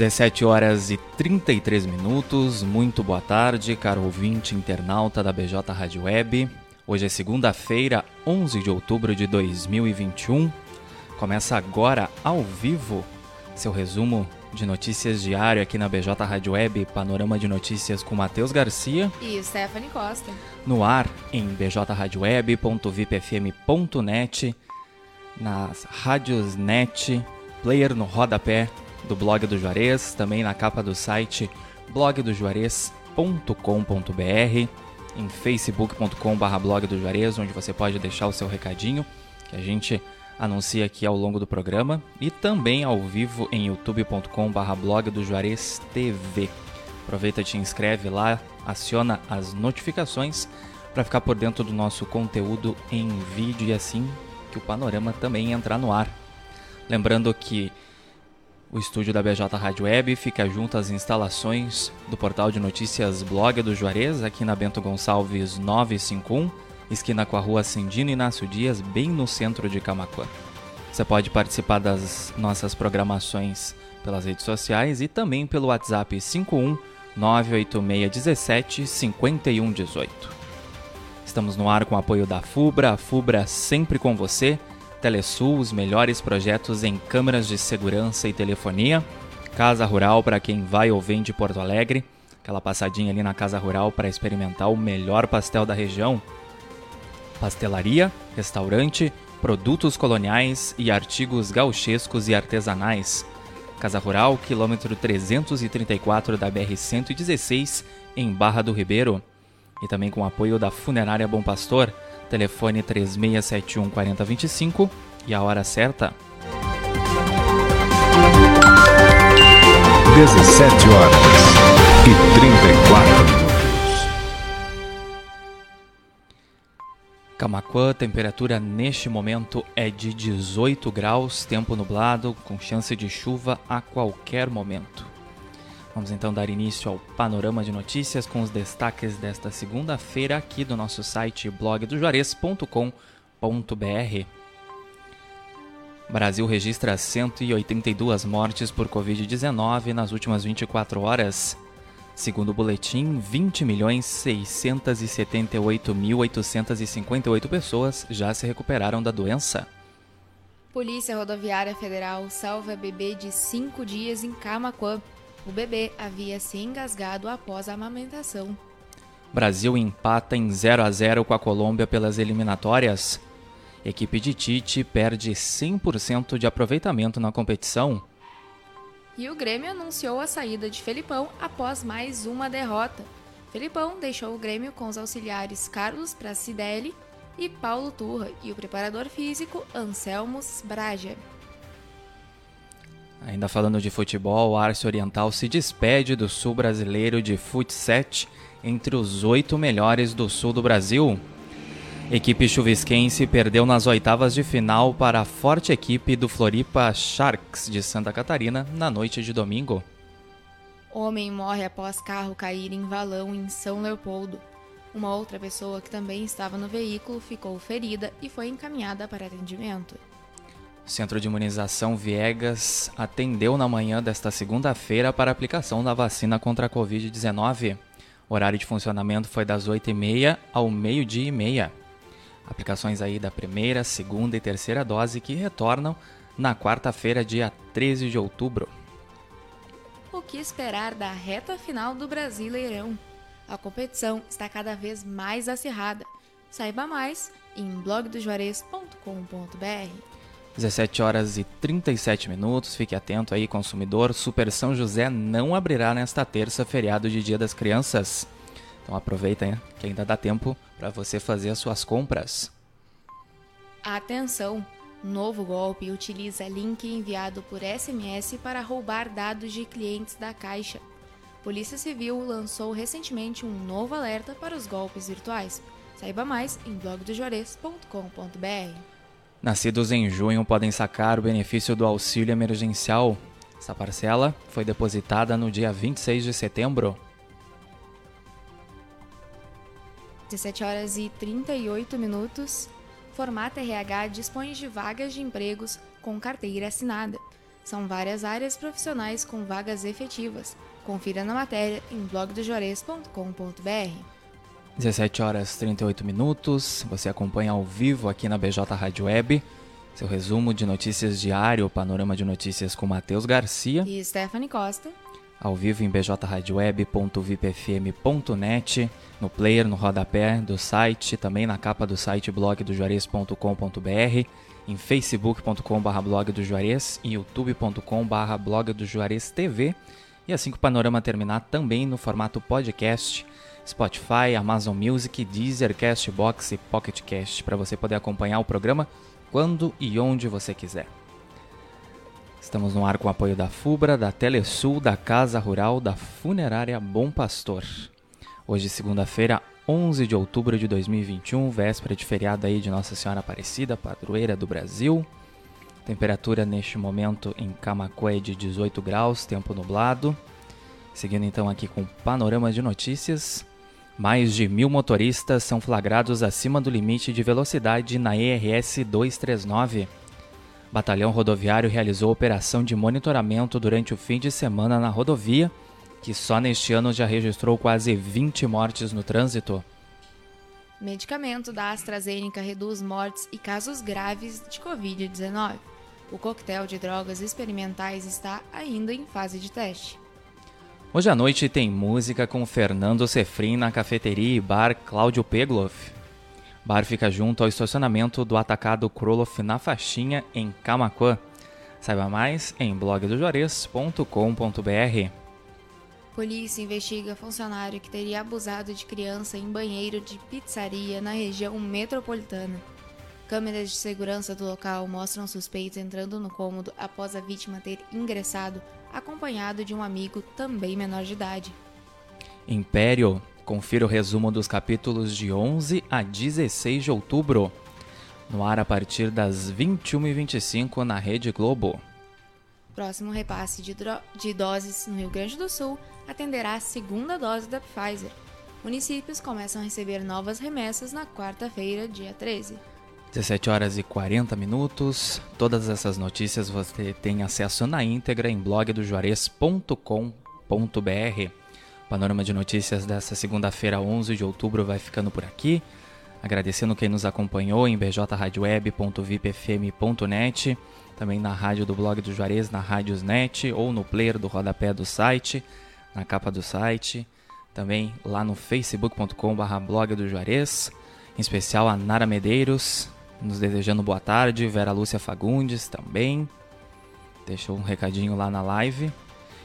17 horas e 33 minutos. Muito boa tarde, caro ouvinte internauta da BJ Rádio Web. Hoje é segunda-feira, 11 de outubro de 2021. Começa agora ao vivo seu resumo de notícias diário aqui na BJ Rádio Web, panorama de notícias com Matheus Garcia e Stephanie Costa. No ar em bjradioweb.vipfm.net, nas rádios net, player no rodapé do blog do Juarez, também na capa do site blogdojuarez.com.br, em facebook.com.br blog do Juarez, onde você pode deixar o seu recadinho, que a gente anuncia aqui ao longo do programa, e também ao vivo em youtube.com.br blog do Juarez TV. Aproveita, te inscreve lá, aciona as notificações para ficar por dentro do nosso conteúdo em vídeo e assim que o panorama também entrar no ar. Lembrando que o estúdio da BJ Rádio Web fica junto às instalações do portal de notícias Blog do Juarez, aqui na Bento Gonçalves 951, esquina com a rua Cindino Inácio Dias, bem no centro de Camacuã. Você pode participar das nossas programações pelas redes sociais e também pelo WhatsApp 51 98617 5118. Estamos no ar com o apoio da FUBRA, a FUBRA sempre com você Telesul, os melhores projetos em câmeras de segurança e telefonia. Casa Rural para quem vai ou vem de Porto Alegre. Aquela passadinha ali na Casa Rural para experimentar o melhor pastel da região. Pastelaria, restaurante, produtos coloniais e artigos gauchescos e artesanais. Casa Rural, quilômetro 334 da BR-116, em Barra do Ribeiro. E também com apoio da Funerária Bom Pastor telefone 3671 4025 e a hora certa. 17 horas e 34 minutos. Camacuã, temperatura neste momento é de 18 graus, tempo nublado, com chance de chuva a qualquer momento. Vamos então dar início ao panorama de notícias com os destaques desta segunda-feira aqui do nosso site blogdojuarez.com.br. Brasil registra 182 mortes por Covid-19 nas últimas 24 horas. Segundo o boletim, 20.678.858 pessoas já se recuperaram da doença. Polícia Rodoviária Federal salva bebê de 5 dias em Camaquã. O bebê havia se engasgado após a amamentação. Brasil empata em 0 a 0 com a Colômbia pelas eliminatórias. Equipe de Tite perde 100% de aproveitamento na competição. E o Grêmio anunciou a saída de Felipão após mais uma derrota. Felipão deixou o Grêmio com os auxiliares Carlos Pracidelli e Paulo Turra e o preparador físico Anselmo Braja. Ainda falando de futebol, o Arce Oriental se despede do sul brasileiro de Futset entre os oito melhores do sul do Brasil. Equipe chuvisquense perdeu nas oitavas de final para a forte equipe do Floripa Sharks de Santa Catarina na noite de domingo. Homem morre após carro cair em valão em São Leopoldo. Uma outra pessoa que também estava no veículo ficou ferida e foi encaminhada para atendimento. Centro de Imunização Viegas atendeu na manhã desta segunda-feira para aplicação da vacina contra a Covid-19. O horário de funcionamento foi das 8h30 ao meio-dia e meia. Aplicações aí da primeira, segunda e terceira dose que retornam na quarta-feira, dia 13 de outubro. O que esperar da reta final do Brasileirão? A competição está cada vez mais acirrada. Saiba mais em blogdojuarez.com.br. 17 horas e 37 minutos. Fique atento aí, consumidor. Super São José não abrirá nesta terça, feriado de Dia das Crianças. Então aproveita hein, que ainda dá tempo para você fazer as suas compras. Atenção! Novo golpe utiliza link enviado por SMS para roubar dados de clientes da Caixa. Polícia Civil lançou recentemente um novo alerta para os golpes virtuais. Saiba mais em blogdojuarez.com.br. Nascidos em junho podem sacar o benefício do auxílio emergencial. Essa parcela foi depositada no dia 26 de setembro. 17 horas e 38 minutos. Formato RH dispõe de vagas de empregos com carteira assinada. São várias áreas profissionais com vagas efetivas. Confira na matéria em blogdojores.com.br. 17 horas 38 minutos. Você acompanha ao vivo aqui na BJ Rádio Web. Seu resumo de notícias diário, panorama de notícias com Matheus Garcia. E Stephanie Costa. Ao vivo em bjradioweb.vipfm.net, no player, no rodapé do site, também na capa do site blogdojuarez.com.br, em facebook.com.br blog do Juarez e youtube.com.br blog do Juarez TV. E assim que o panorama terminar, também no formato podcast, Spotify, Amazon Music, Deezer, Castbox e Pocket Cast, para você poder acompanhar o programa quando e onde você quiser. Estamos no ar com o apoio da FUBRA, da Telesul, da Casa Rural, da Funerária Bom Pastor. Hoje, segunda-feira, 11 de outubro de 2021, véspera de feriado aí de Nossa Senhora Aparecida, padroeira do Brasil. Temperatura neste momento em Camacué de 18 graus, tempo nublado. Seguindo então aqui com o panorama de notícias. Mais de mil motoristas são flagrados acima do limite de velocidade na ERS 239. Batalhão Rodoviário realizou operação de monitoramento durante o fim de semana na rodovia, que só neste ano já registrou quase 20 mortes no trânsito. Medicamento da AstraZeneca reduz mortes e casos graves de Covid-19. O coquetel de drogas experimentais está ainda em fase de teste. Hoje à noite tem música com Fernando Sefrin na cafeteria e bar Cláudio Pegloff. Bar fica junto ao estacionamento do atacado Kroloff na Faixinha, em Camacuã. Saiba mais em blogdojuarez.com.br. Polícia investiga funcionário que teria abusado de criança em banheiro de pizzaria na região metropolitana. Câmeras de segurança do local mostram suspeitos entrando no cômodo após a vítima ter ingressado, acompanhado de um amigo também menor de idade. Império Confira o resumo dos capítulos de 11 a 16 de outubro. No ar a partir das 21h25 na Rede Globo. Próximo repasse de, de doses no Rio Grande do Sul atenderá a segunda dose da Pfizer. Municípios começam a receber novas remessas na quarta-feira, dia 13. 17 horas e 40 minutos. Todas essas notícias você tem acesso na íntegra em blogdojuarez.com.br. Panorama de notícias dessa segunda-feira, 11 de outubro, vai ficando por aqui. Agradecendo quem nos acompanhou em bjradioweb.vipfm.net, também na rádio do blog do Juarez, na Rádiosnet ou no player do rodapé do site, na capa do site, também lá no facebook.com.br blog do Juarez, em especial a Nara Medeiros, nos desejando boa tarde, Vera Lúcia Fagundes também, deixou um recadinho lá na live.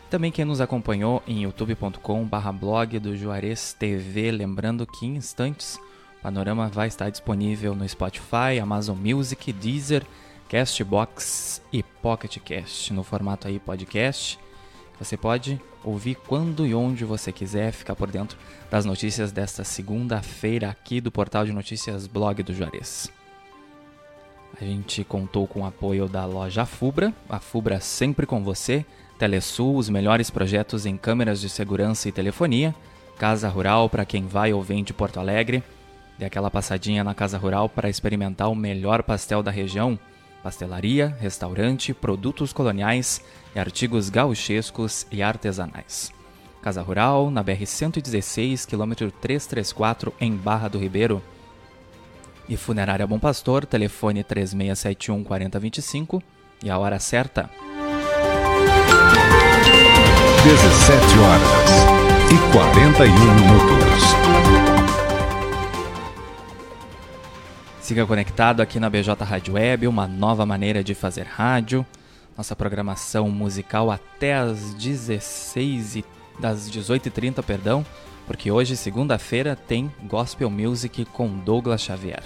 Também quem nos acompanhou em youtube.com/barra blog do Juarez TV, lembrando que em instantes o panorama vai estar disponível no Spotify, Amazon Music, Deezer, Castbox e Pocket Cast no formato aí podcast. Você pode ouvir quando e onde você quiser, ficar por dentro das notícias desta segunda-feira aqui do portal de notícias Blog do Juarez. A gente contou com o apoio da loja Fubra, a Fubra sempre com você Telesul, os melhores projetos em câmeras de segurança e telefonia. Casa Rural para quem vai ou vem de Porto Alegre. Dê aquela passadinha na Casa Rural para experimentar o melhor pastel da região. Pastelaria, restaurante, produtos coloniais e artigos gauchescos e artesanais. Casa Rural, na BR-116, quilômetro 334, em Barra do Ribeiro. E Funerária Bom Pastor, telefone 3671 4025 e a hora certa. 17 horas e 41 minutos. Siga conectado aqui na BJ Rádio Web, uma nova maneira de fazer rádio. Nossa programação musical até as 16 e das 18h30, perdão, porque hoje, segunda-feira, tem Gospel Music com Douglas Xavier.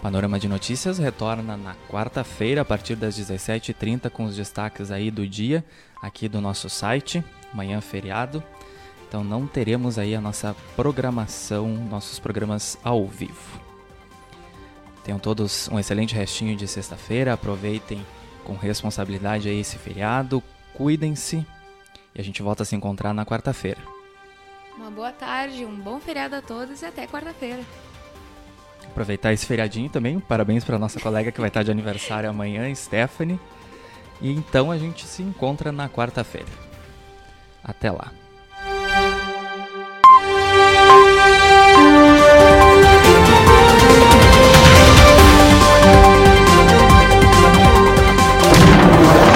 Panorama de Notícias retorna na quarta-feira, a partir das 17h30, com os destaques aí do dia, aqui do nosso site, manhã feriado. Então não teremos aí a nossa programação, nossos programas ao vivo. Tenham todos um excelente restinho de sexta-feira, aproveitem com responsabilidade aí esse feriado, cuidem-se e a gente volta a se encontrar na quarta-feira. Uma boa tarde, um bom feriado a todos e até quarta-feira aproveitar esse feriadinho também. Parabéns para nossa colega que vai estar de aniversário amanhã, Stephanie. E então a gente se encontra na quarta-feira. Até lá.